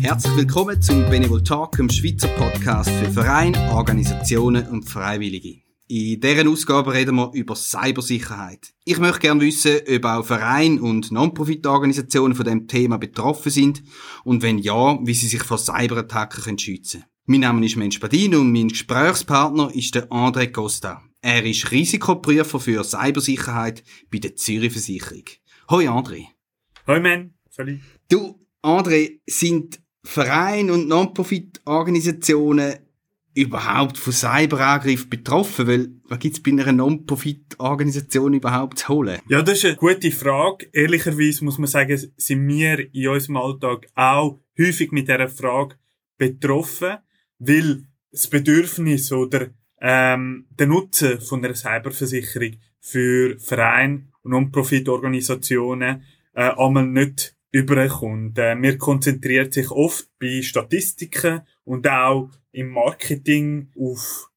Herzlich willkommen zum Benevol Talk, dem Schweizer Podcast für Vereine, Organisationen und Freiwillige. In deren Ausgabe reden wir über Cybersicherheit. Ich möchte gerne wissen, ob auch Vereine und Non-Profit-Organisationen von dem Thema betroffen sind und wenn ja, wie sie sich vor Cyberattacken schützen können. Mein Name ist Mensch Badin und mein Gesprächspartner ist der André Costa. Er ist Risikoprüfer für Cybersicherheit bei der Zürich Versicherung. Hoi André. Hoi Men, salut. Du, André, sind Vereine und Non-Profit-Organisationen überhaupt von Cyberangriff betroffen? Weil, was gibt's bei einer Non-Profit-Organisation überhaupt zu holen? Ja, das ist eine gute Frage. Ehrlicherweise muss man sagen, sind wir in unserem Alltag auch häufig mit dieser Frage betroffen, weil das Bedürfnis oder ähm, der Nutzen von einer Cyberversicherung für Vereine und Non-Profit-Organisationen äh, einmal nicht überkommt. Äh, wir konzentrieren sich oft bei Statistiken und auch im Marketing auf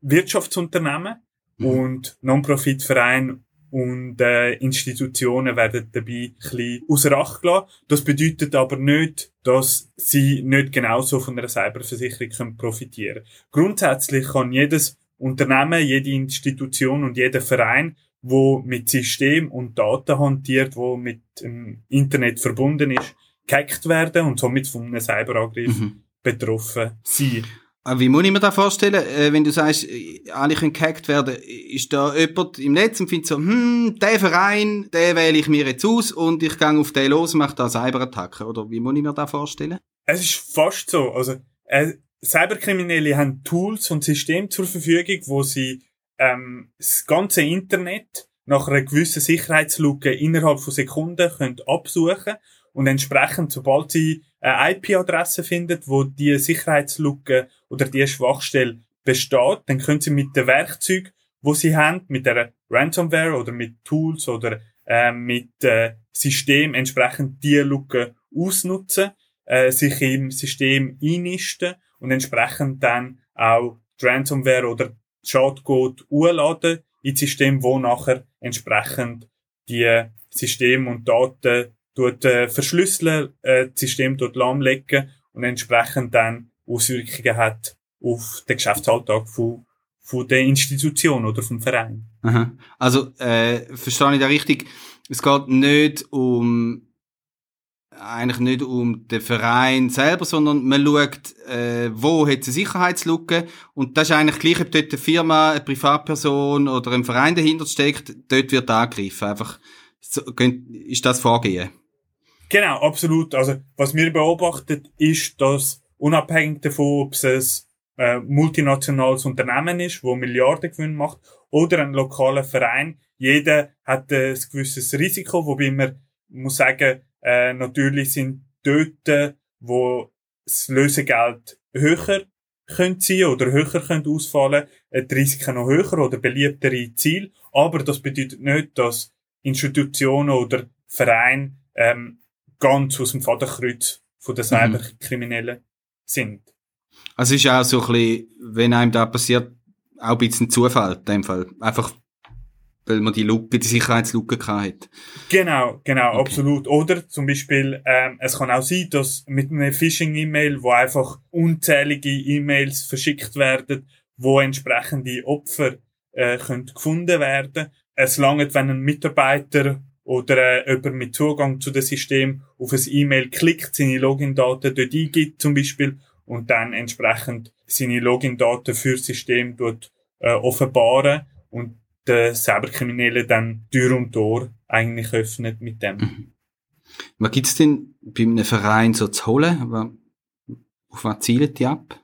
Wirtschaftsunternehmen mhm. und Non-Profit-Vereine und äh, Institutionen werden dabei ein bisschen außer Acht gelassen. Das bedeutet aber nicht, dass sie nicht genauso von einer Cyberversicherung profitieren können. Grundsätzlich kann jedes Unternehmen, jede Institution und jeder Verein wo mit System und Daten hantiert, wo mit dem Internet verbunden ist, gehackt werden und somit von einem Cyberangriff mhm. betroffen sein. Ah, wie muss ich mir das vorstellen, äh, wenn du sagst, alle können gehackt werden, ist da jemand im Netz und findet so, hm, der Verein, den wähle ich mir jetzt aus und ich gehe auf den los und mache da Cyberattacken, oder wie muss ich mir das vorstellen? Es ist fast so, also äh, Cyberkriminelle haben Tools und Systeme zur Verfügung, wo sie ähm, das ganze Internet nach einer gewissen Sicherheitslücke innerhalb von Sekunden können absuchen und entsprechend, sobald sie eine IP-Adresse finden, wo die Sicherheitslücke oder die Schwachstelle besteht, dann können sie mit den Werkzeugen, wo sie haben, mit der Ransomware oder mit Tools oder äh, mit äh, System entsprechend die Lücke ausnutzen, äh, sich im System einnisten und entsprechend dann auch die Ransomware oder Schadcode hochladen ins System, wo nachher entsprechend die System und Daten dort äh, verschlüsseln, äh, das System dort lahmlegen und entsprechend dann Auswirkungen hat auf den Geschäftsalltag von, von der Institution oder vom Verein. Aha. Also äh, verstehe ich da richtig? Es geht nicht um eigentlich nicht um den Verein selber, sondern man schaut, äh, wo hat es eine Sicherheitslücke und das ist eigentlich gleich, ob dort eine Firma, eine Privatperson oder ein Verein dahinter steckt, dort wird angegriffen. Einfach, so, ist das Vorgehen? Genau, absolut. Also, was wir beobachtet, ist, dass unabhängig davon, ob es ein äh, multinationales Unternehmen ist, wo Milliarden Gewinn macht, oder ein lokaler Verein, jeder hat ein gewisses Risiko, wobei man muss sagen, äh, natürlich sind dort, wo das Lösegeld höher könnte sein oder höher könnte ausfallen, äh, die Risiken noch höher oder beliebtere Ziele. Aber das bedeutet nicht, dass Institutionen oder Vereine ähm, ganz aus dem Vaterkreuz von den mhm. Cyberkriminellen mhm. sind. Also es ist auch so ein bisschen, wenn einem da passiert, auch ein bisschen Zufall in dem Fall. Einfach weil man die Lücke, die Sicherheitslücke hat. Genau, genau, okay. absolut. Oder zum Beispiel, ähm, es kann auch sein, dass mit einer Phishing-E-Mail, wo einfach unzählige E-Mails verschickt werden, wo entsprechende Opfer äh, können gefunden werden. Es langt, wenn ein Mitarbeiter oder äh, jemand mit Zugang zu dem System auf ein E-Mail klickt, seine Login-Daten dort eingibt zum Beispiel und dann entsprechend seine Login-Daten für das System dort äh, offenbaren und der Cyberkriminelle dann Tür und Tor eigentlich öffnet mit dem. Mhm. Was gibt's denn bei einem Verein so zu holen? Auf was zielen die ab?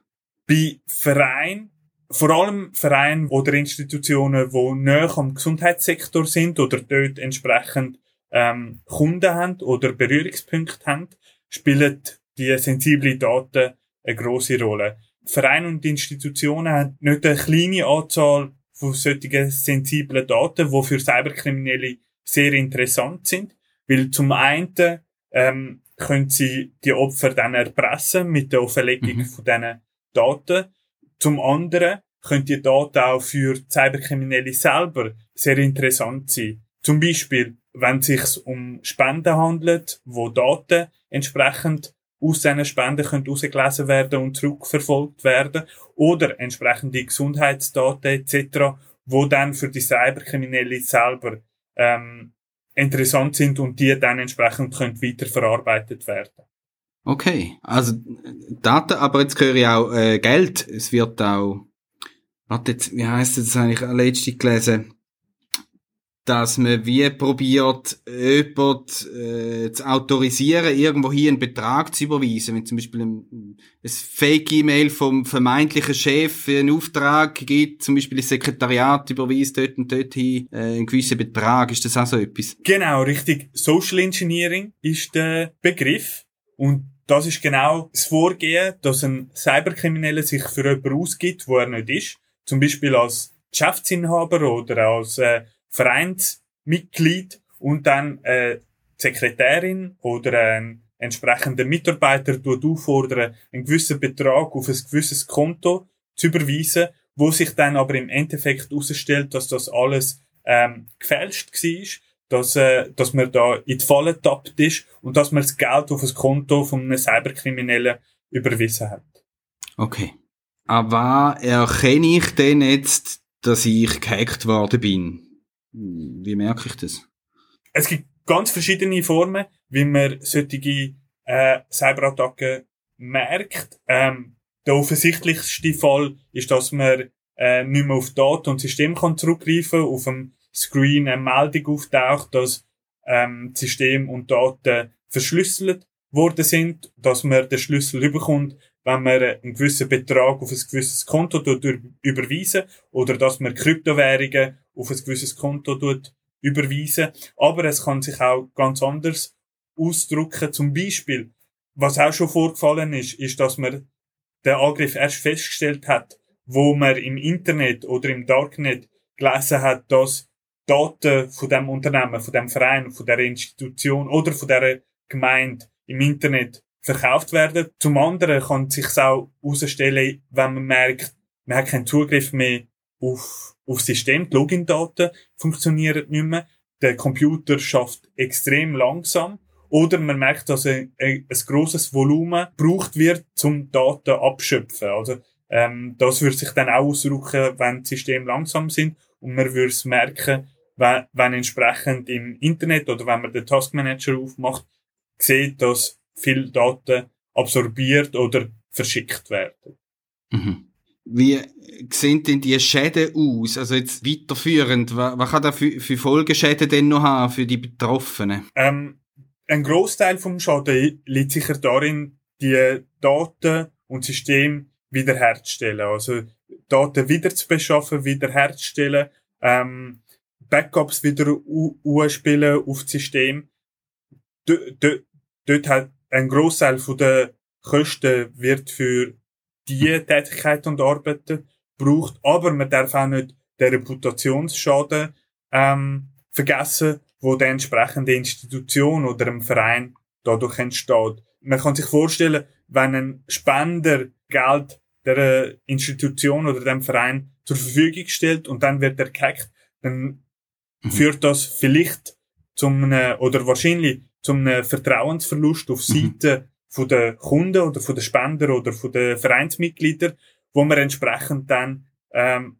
Bei Vereinen, vor allem Vereine oder Institutionen, die näher am Gesundheitssektor sind oder dort entsprechend ähm, Kunden haben oder Berührungspunkte haben, spielen die sensiblen Daten eine große Rolle. Vereine und Institutionen haben nicht eine kleine Anzahl von solchen sensiblen Daten, die für Cyberkriminelle sehr interessant sind. Weil zum einen ähm, können sie die Opfer dann erpressen mit der Offenlegung mhm. von diesen Daten. Zum anderen können die Daten auch für Cyberkriminelle selber sehr interessant sein. Zum Beispiel, wenn es sich um Spenden handelt, wo Daten entsprechend aus diesen Spenden herausgelesen werden und zurückverfolgt werden oder entsprechende Gesundheitsdaten etc., wo dann für die Cyberkriminelle selber ähm, interessant sind und die dann entsprechend können weiterverarbeitet werden. Okay, also Daten, aber jetzt höre ich auch äh, Geld. Es wird auch, warte jetzt, wie heißt das eigentlich letztens gelesen? dass man wie probiert, jemand äh, zu autorisieren, irgendwo hier einen Betrag zu überweisen. Wenn zum Beispiel ein, ein Fake-E-Mail vom vermeintlichen Chef einen Auftrag gibt, zum Beispiel das Sekretariat überweist dort und dort hin äh, einen gewissen Betrag. Ist das auch so etwas? Genau, richtig. Social Engineering ist der Begriff. Und das ist genau das Vorgehen, dass ein Cyberkrimineller sich für jemanden ausgibt, wo er nicht ist. Zum Beispiel als Geschäftsinhaber oder als äh, Vereinsmitglied und dann äh, Sekretärin oder ein entsprechender Mitarbeiter auffordern, einen gewissen Betrag auf ein gewisses Konto zu überweisen, wo sich dann aber im Endeffekt herausstellt, dass das alles ähm, gefälscht war, dass, äh, dass man da in die Falle getappt ist und dass man das Geld auf ein Konto von einem Cyberkriminellen überwiesen hat. Okay. Aber erkenne ich denn jetzt, dass ich gehackt worden bin? Wie merke ich das? Es gibt ganz verschiedene Formen, wie man solche äh, Cyberattacken merkt. Ähm, der offensichtlichste Fall ist, dass man äh, nicht mehr auf Daten und System kann zurückgreifen auf dem Screen eine Meldung auftaucht, dass ähm, System und Daten verschlüsselt worden sind, dass man den Schlüssel überkommt, wenn man einen gewissen Betrag auf ein gewisses Konto überweisen oder dass man Kryptowährungen auf ein gewisses Konto überweisen. Aber es kann sich auch ganz anders ausdrücken. Zum Beispiel, was auch schon vorgefallen ist, ist, dass man den Angriff erst festgestellt hat, wo man im Internet oder im Darknet gelesen hat, dass Daten von dem Unternehmen, von dem Verein, von der Institution oder von der Gemeinde im Internet verkauft werden. Zum anderen kann es sich auch herausstellen, wenn man merkt, man hat keinen Zugriff mehr auf, auf System. Die Login-Daten funktionieren nicht mehr. Der Computer schafft extrem langsam. Oder man merkt, dass ein, ein, ein grosses Volumen gebraucht wird, zum Daten abschöpfen. Also, ähm, das würde sich dann auch ausdrücken, wenn die Systeme langsam sind. Und man würde es merken, wenn, wenn entsprechend im Internet oder wenn man den Taskmanager aufmacht, sieht, dass viel Daten absorbiert oder verschickt werden. Mhm. Wie sehen denn die Schäden aus? Also jetzt weiterführend, was, was kann da für, für Folgeschäden denn noch haben für die Betroffenen? Ähm, ein Großteil vom Schaden liegt sicher darin, die Daten und System wiederherzustellen. Also Daten wieder zu beschaffen, wiederherzustellen, ähm, Backups wieder ausspielen auf das System. Dort hat ein Großteil der Kosten wird für die Tätigkeiten und Arbeiten braucht, aber man darf auch nicht den Reputationsschaden ähm, vergessen, wo der entsprechende Institution oder ein Verein dadurch entsteht. Man kann sich vorstellen, wenn ein Spender Geld der Institution oder dem Verein zur Verfügung stellt und dann wird er gehackt, dann mhm. führt das vielleicht zum oder wahrscheinlich zum Vertrauensverlust auf mhm. Seite mhm. von der Kunden oder von den Spender oder von den Vereinsmitgliedern, wo man entsprechend dann ähm,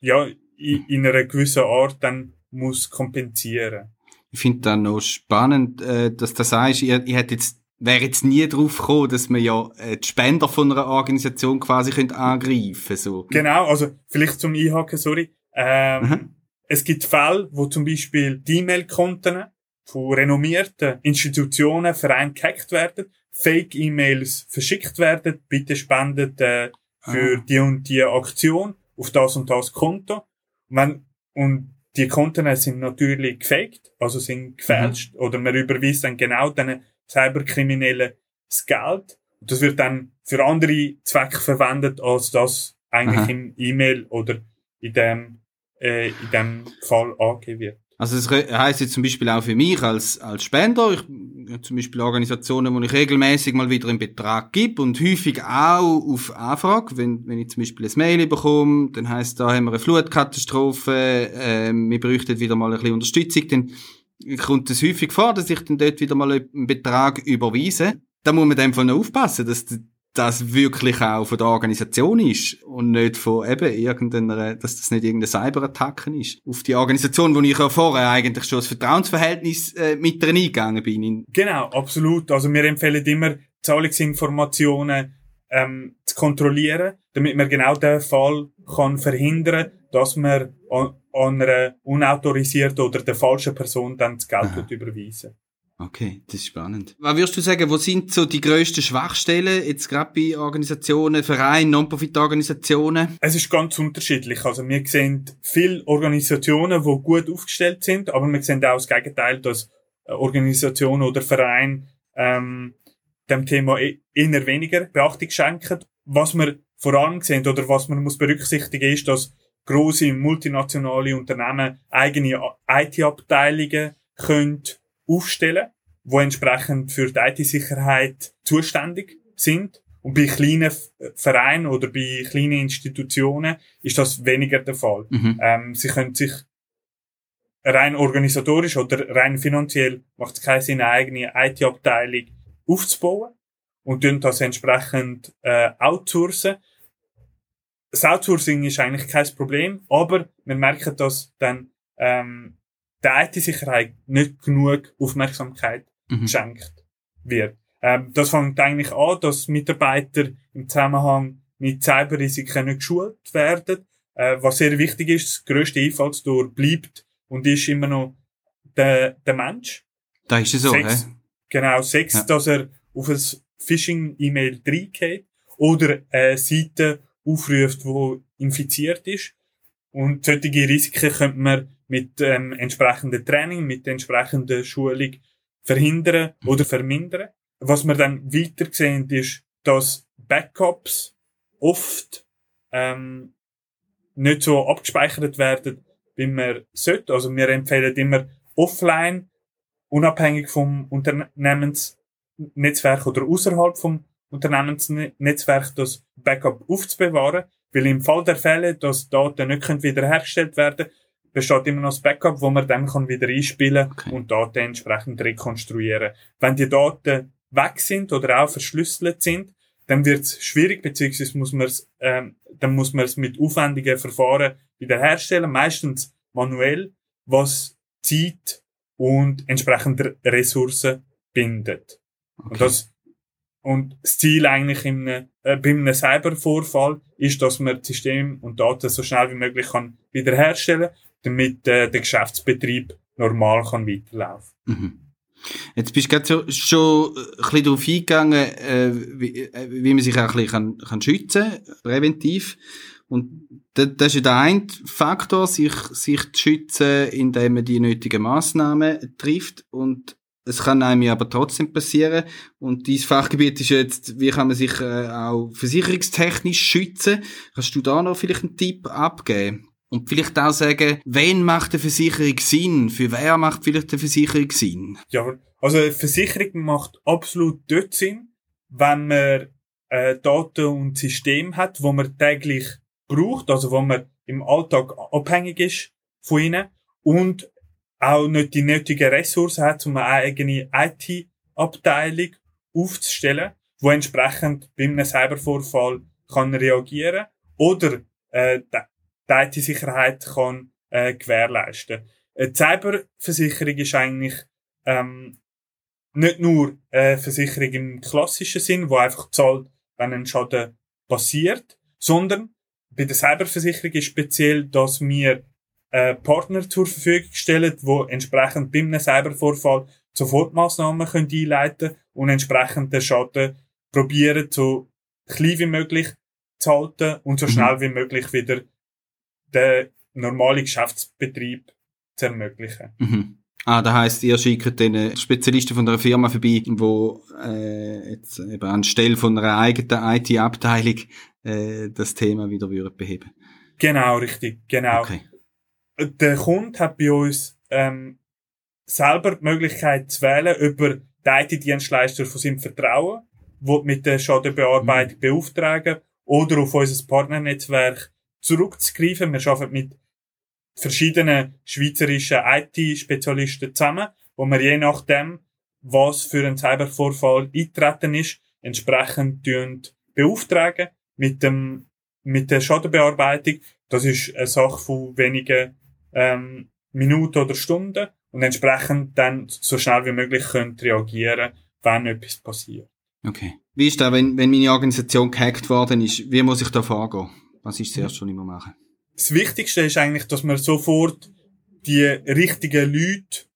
ja in, in einer gewissen Art dann muss kompensieren. Ich finde dann noch spannend, äh, dass du sagst, ihr, ihr hättet jetzt wäre jetzt nie drauf gekommen, dass man ja äh, die Spender von einer Organisation quasi könnte angreifen so. Genau, also vielleicht zum Einhaken, sorry. Ähm, mhm. Es gibt Fälle, wo zum Beispiel die E-Mail-Konten von renommierten Institutionen, Vereinen gehackt werden, Fake-E-Mails verschickt werden, bitte spendet äh, für ah. die und die Aktion auf das und das Konto. Und, wenn, und die Konten sind natürlich gefaked, also sind gefälscht, mhm. oder man überweist dann genau den Cyberkriminellen das Geld. Und das wird dann für andere Zwecke verwendet, als das eigentlich Aha. im E-Mail oder in dem, äh, in dem Fall angegeben wird. Also das heisst jetzt zum Beispiel auch für mich als, als Spender, ich, zum Beispiel Organisationen, wo ich regelmäßig mal wieder einen Betrag gebe und häufig auch auf Anfrage, wenn, wenn ich zum Beispiel ein Mail bekomme, dann heisst da haben wir eine Flutkatastrophe, äh, wir bräuchten wieder mal ein bisschen Unterstützung, dann kommt es häufig vor, dass ich dann dort wieder mal einen Betrag überweise. Da muss man dem von aufpassen, dass das wirklich auch von der Organisation ist und nicht von eben irgendeiner, dass das nicht irgendeine Cyberattacke ist. Auf die Organisation, wo ich ja vorher eigentlich schon das Vertrauensverhältnis äh, mit drin eingegangen bin. Genau, absolut. Also wir empfehlen immer, Zahlungsinformationen ähm, zu kontrollieren, damit man genau den Fall kann verhindern, dass man an, an einer unautorisierten oder der falschen Person dann das Geld überweisen Okay, das ist spannend. Was würdest du sagen, wo sind so die grössten Schwachstellen jetzt gerade bei Organisationen, Vereinen, Non-Profit-Organisationen? Es ist ganz unterschiedlich. Also wir sehen viele Organisationen, die gut aufgestellt sind, aber wir sehen auch das Gegenteil, dass Organisationen oder Vereine ähm, dem Thema e-, eher weniger Beachtung schenken. Was wir vor allem sehen oder was man muss berücksichtigen ist, dass große multinationale Unternehmen eigene IT-Abteilungen können aufstellen, wo entsprechend für die IT-Sicherheit zuständig sind. Und bei kleinen Vereinen oder bei kleinen Institutionen ist das weniger der Fall. Mhm. Ähm, sie können sich rein organisatorisch oder rein finanziell macht es keinen Sinn, eine eigene IT-Abteilung aufzubauen und tun das entsprechend äh, outsourcen. Das Outsourcing ist eigentlich kein Problem, aber wir merken, dass dann ähm, der IT-Sicherheit nicht genug Aufmerksamkeit mhm. geschenkt wird. Ähm, das fängt eigentlich an, dass Mitarbeiter im Zusammenhang mit Cyberrisiken nicht geschult werden. Äh, was sehr wichtig ist, das grösste Einfallstor bleibt und ist immer noch der, der Mensch. Da ist es so, Sex, Genau, sechs, ja. dass er auf ein Phishing-E-Mail reingeht oder eine Seite aufruft, wo infiziert ist. Und solche Risiken könnte man mit ähm, entsprechenden Training, mit entsprechender Schulung verhindern oder vermindern. Was wir dann weiter sehen, ist, dass Backups oft ähm, nicht so abgespeichert werden, wie man sollte. Also wir empfehlen immer offline, unabhängig vom Unternehmensnetzwerk oder außerhalb vom Unternehmensnetzwerk das Backup aufzubewahren, weil im Fall der Fälle, dass Daten nicht wiederhergestellt werden besteht immer noch das Backup, wo man dann kann wieder einspielen okay. und Daten entsprechend rekonstruieren. Wenn die Daten weg sind oder auch verschlüsselt sind, dann wird es schwierig, beziehungsweise muss man es, ähm, dann muss man es mit aufwendigen Verfahren wiederherstellen, meistens manuell, was Zeit und entsprechend Ressourcen bindet. Okay. Und das und das Ziel eigentlich in einem, äh, bei einem Cybervorfall ist, dass man das System und Daten so schnell wie möglich kann wiederherstellen damit äh, der Geschäftsbetrieb normal kann weiterlaufen mhm. Jetzt bist du gerade so, schon ein bisschen darauf eingegangen, äh, wie, äh, wie man sich auch ein bisschen kann, kann schützen präventiv. Und das, das ist ja der eine Faktor, sich, sich zu schützen, indem man die nötigen Massnahmen trifft. Und es kann einem aber trotzdem passieren. Und dieses Fachgebiet ist jetzt, wie kann man sich äh, auch versicherungstechnisch schützen? Kannst du da noch vielleicht einen Tipp abgeben? Und vielleicht auch sagen, wen macht eine Versicherung Sinn? Für wer macht vielleicht eine Versicherung Sinn? Ja, also eine Versicherung macht absolut dort Sinn, wenn man äh, Daten und System hat, wo man täglich braucht, also wo man im Alltag abhängig ist von ihnen und auch nicht die nötigen Ressourcen hat, um eine eigene IT-Abteilung aufzustellen, wo entsprechend bei einem Cybervorfall kann reagieren oder äh, die IT-Sicherheit kann äh, gewährleisten. Eine Cyberversicherung ist eigentlich ähm, nicht nur eine Versicherung im klassischen Sinn, wo einfach zahlt, wenn ein Schaden passiert, sondern bei der Cyberversicherung ist speziell, dass wir äh, Partner zur Verfügung stellen, wo entsprechend bei einem Cybervorfall Sofortmaßnahmen können einleiten und entsprechend den Schaden probieren, so klein wie möglich zu halten und so mhm. schnell wie möglich wieder den normalen Geschäftsbetrieb zu ermöglichen. Mhm. Ah, das heisst, ihr schickt den Spezialisten von einer Firma vorbei, wo äh, jetzt eben anstelle von einer eigenen IT-Abteilung äh, das Thema wieder beheben Genau, richtig, genau. Okay. Der Kunde hat bei uns ähm, selber die Möglichkeit zu wählen über den IT-Dienstleister von seinem Vertrauen, wo mit der Schadenbearbeitung mhm. beauftragen oder auf unser Partnernetzwerk zurückzugreifen. Wir arbeiten mit verschiedenen schweizerischen IT-Spezialisten zusammen, wo wir je nachdem, was für ein Cybervorfall eintreten ist, entsprechend beauftragen mit dem mit der Schadenbearbeitung. Das ist eine Sache von wenigen ähm, Minuten oder Stunden und entsprechend dann so schnell wie möglich können reagieren, wenn etwas passiert. Okay. Wie ist das, wenn, wenn meine Organisation gehackt worden ist? Wie muss ich da vorgehen? Was ist das erste, was ich machen? Das Wichtigste ist eigentlich, dass man sofort die richtigen Leute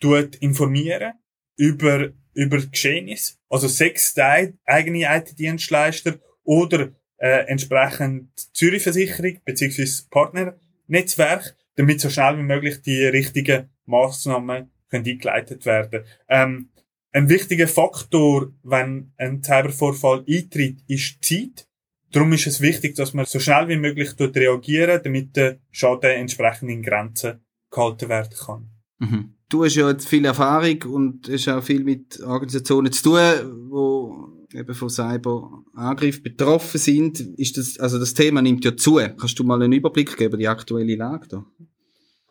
tut informieren über, über Geschehnis. Also sechs eigene IT-Dienstleister oder äh, entsprechend Zürich Versicherung beziehungsweise Partnernetzwerk, damit so schnell wie möglich die richtigen Maßnahmen können eingeleitet werden. Ähm, ein wichtiger Faktor, wenn ein Cybervorfall eintritt, ist die Zeit. Darum ist es wichtig, dass man so schnell wie möglich dort reagieren, damit der Schaden entsprechend in Grenzen gehalten werden kann. Mhm. Du hast ja jetzt viel Erfahrung und hast auch viel mit Organisationen zu tun, wo eben von Cyberangriff betroffen sind. Ist das, also das Thema nimmt ja zu. Kannst du mal einen Überblick geben, die aktuelle Lage da?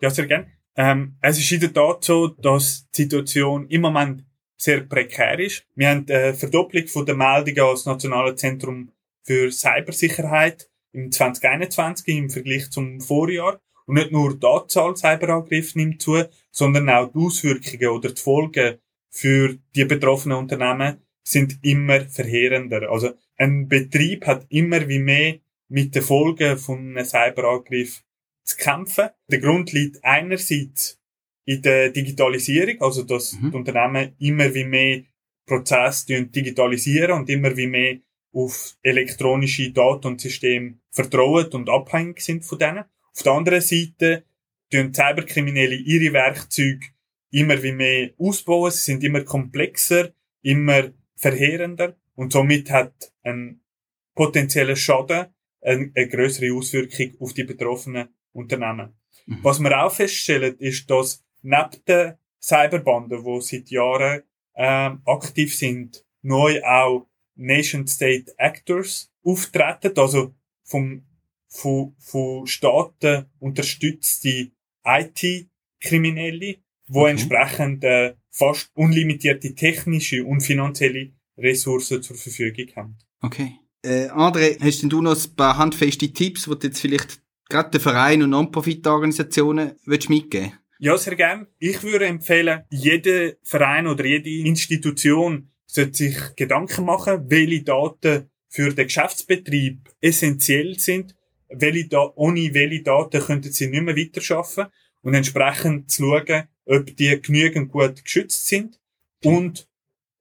Ja, sehr gerne. Ähm, es ist in der Tat so, dass die Situation im Moment sehr prekär ist. Wir haben eine Verdopplung von der Meldungen als Nationales Zentrum für Cybersicherheit im 2021 im Vergleich zum Vorjahr. Und nicht nur die Anzahl Cyberangriffe nimmt zu, sondern auch die Auswirkungen oder die Folgen für die betroffenen Unternehmen sind immer verheerender. Also ein Betrieb hat immer wie mehr mit den Folgen von einem Cyberangriff zu kämpfen. Der Grund liegt einerseits in der Digitalisierung, also dass mhm. die Unternehmen immer wie mehr Prozesse digitalisieren und immer wie mehr auf elektronische Daten und Systeme vertrauen und abhängig sind von denen. Auf der anderen Seite tun Cyberkriminelle ihre Werkzeuge immer wie mehr ausbauen, sie sind immer komplexer, immer verheerender und somit hat ein potenzieller Schaden eine, eine größere Auswirkung auf die betroffenen Unternehmen. Mhm. Was wir auch feststellen, ist, dass neben den Cyberbanden, die seit Jahren ähm, aktiv sind, neu auch Nation-State Actors auftreten, also vom, von, von Staaten unterstützte IT-Kriminelle, wo okay. entsprechend äh, fast unlimitierte technische und finanzielle Ressourcen zur Verfügung haben. Okay. Äh, André, hast denn du noch ein paar handfeste Tipps, die du jetzt vielleicht gerade den Verein und Non-Profit-Organisationen mitgeben Ja, sehr gern. Ich würde empfehlen, jeder Verein oder jede Institution sollte sich Gedanken machen, welche Daten für den Geschäftsbetrieb essentiell sind, welche da ohne welche Daten könnten sie nicht mehr weiterschaffen und entsprechend zu schauen, ob die genügend gut geschützt sind und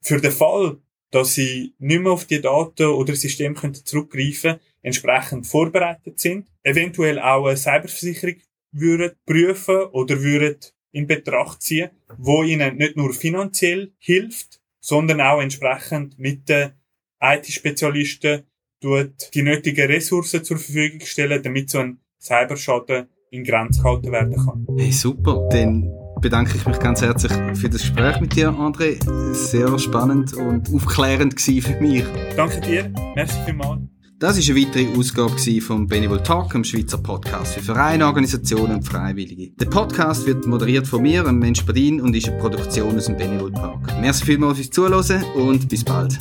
für den Fall, dass sie nicht mehr auf die Daten oder Systeme zurückgreifen können, entsprechend vorbereitet sind, eventuell auch eine Cyberversicherung würden prüfen oder würden in Betracht ziehen, wo ihnen nicht nur finanziell hilft, sondern auch entsprechend mit den IT-Spezialisten die nötigen Ressourcen zur Verfügung stellen, damit so ein Cyberschaden in Grenzen gehalten werden kann. Hey, super. Dann bedanke ich mich ganz herzlich für das Gespräch mit dir, André. Sehr spannend und aufklärend für mich. Danke dir. Merci vielmals. Das ist eine weitere Ausgabe vom Benevol Talk, dem Schweizer Podcast für Vereine, Organisationen und Freiwillige. Der Podcast wird moderiert von mir, einem Mensch Badin, und ist eine Produktion aus dem Benevol Park. Merci vielmals fürs Zuhören und bis bald.